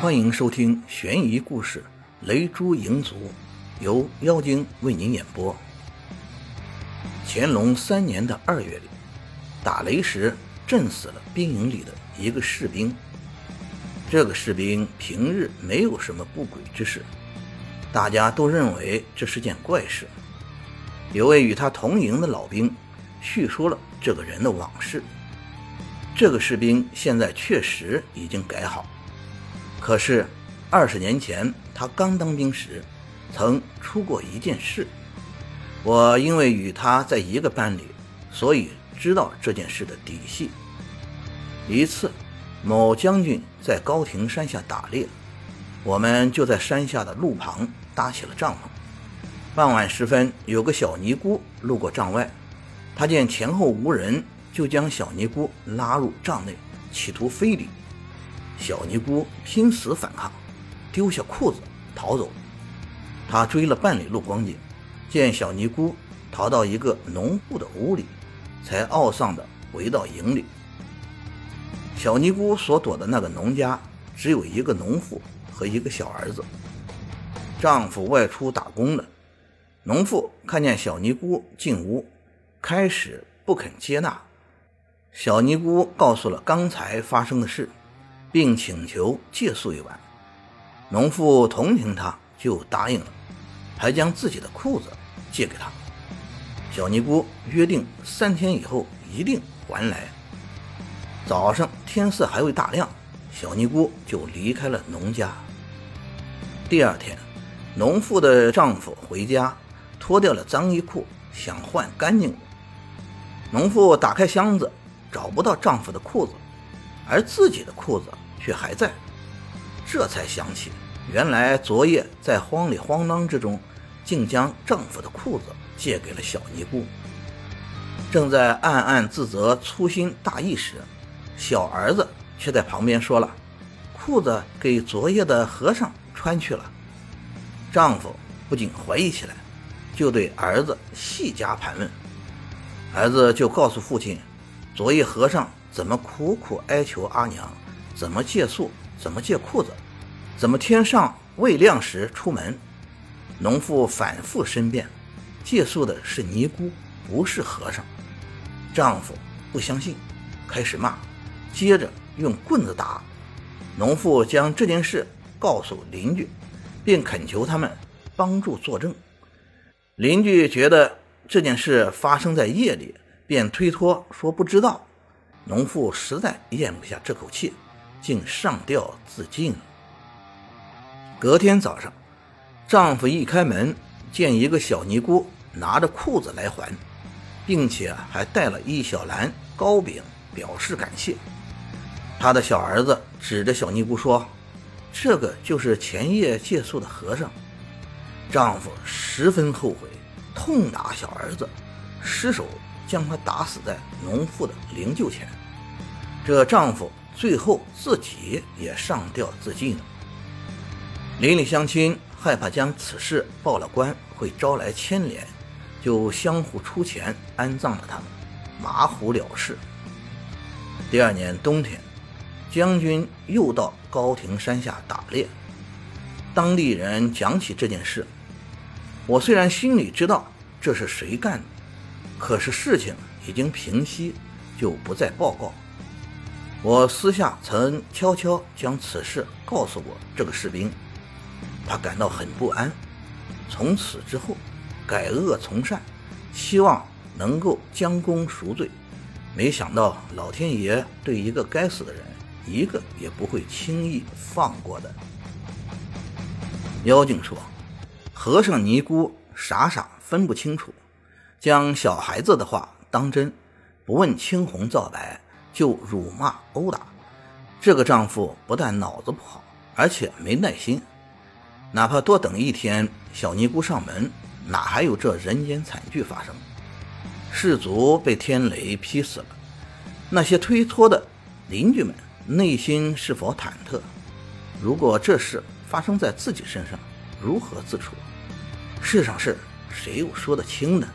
欢迎收听悬疑故事《雷珠营族》，由妖精为您演播。乾隆三年的二月里，打雷时震死了兵营里的一个士兵。这个士兵平日没有什么不轨之事，大家都认为这是件怪事。有位与他同营的老兵叙说了这个人的往事。这个士兵现在确实已经改好。可是，二十年前他刚当兵时，曾出过一件事。我因为与他在一个班里，所以知道这件事的底细。一次，某将军在高亭山下打猎，我们就在山下的路旁搭起了帐篷。傍晚时分，有个小尼姑路过帐外，他见前后无人，就将小尼姑拉入帐内，企图非礼。小尼姑拼死反抗，丢下裤子逃走。他追了半里路光景，见小尼姑逃到一个农户的屋里，才懊丧地回到营里。小尼姑所躲的那个农家只有一个农妇和一个小儿子，丈夫外出打工了。农妇看见小尼姑进屋，开始不肯接纳。小尼姑告诉了刚才发生的事。并请求借宿一晚，农妇同情他，就答应了，还将自己的裤子借给他。小尼姑约定三天以后一定还来。早上天色还未大亮，小尼姑就离开了农家。第二天，农妇的丈夫回家，脱掉了脏衣裤，想换干净的。农妇打开箱子，找不到丈夫的裤子。而自己的裤子却还在，这才想起，原来昨夜在慌里慌张之中，竟将丈夫的裤子借给了小尼姑。正在暗暗自责、粗心大意时，小儿子却在旁边说了：“裤子给昨夜的和尚穿去了。”丈夫不禁怀疑起来，就对儿子细加盘问。儿子就告诉父亲，昨夜和尚。怎么苦苦哀求阿娘？怎么借宿？怎么借裤子？怎么天上未亮时出门？农妇反复申辩，借宿的是尼姑，不是和尚。丈夫不相信，开始骂，接着用棍子打。农妇将这件事告诉邻居，并恳求他们帮助作证。邻居觉得这件事发生在夜里，便推脱说不知道。农妇实在咽不下这口气，竟上吊自尽了。隔天早上，丈夫一开门，见一个小尼姑拿着裤子来还，并且还带了一小篮糕饼表示感谢。他的小儿子指着小尼姑说：“这个就是前夜借宿的和尚。”丈夫十分后悔，痛打小儿子，失手。将他打死在农妇的灵柩前，这丈夫最后自己也上吊自尽了。邻里乡亲害怕将此事报了官会招来牵连，就相互出钱安葬了他们，马虎了事。第二年冬天，将军又到高亭山下打猎，当地人讲起这件事，我虽然心里知道这是谁干的。可是事情已经平息，就不再报告。我私下曾悄悄将此事告诉过这个士兵，他感到很不安。从此之后，改恶从善，希望能够将功赎罪。没想到老天爷对一个该死的人，一个也不会轻易放过的。妖精说：“和尚尼姑傻傻分不清楚。”将小孩子的话当真，不问青红皂白就辱骂殴打，这个丈夫不但脑子不好，而且没耐心。哪怕多等一天，小尼姑上门，哪还有这人间惨剧发生？士卒被天雷劈死了，那些推脱的邻居们内心是否忐忑？如果这事发生在自己身上，如何自处？世上事谁又说得清呢？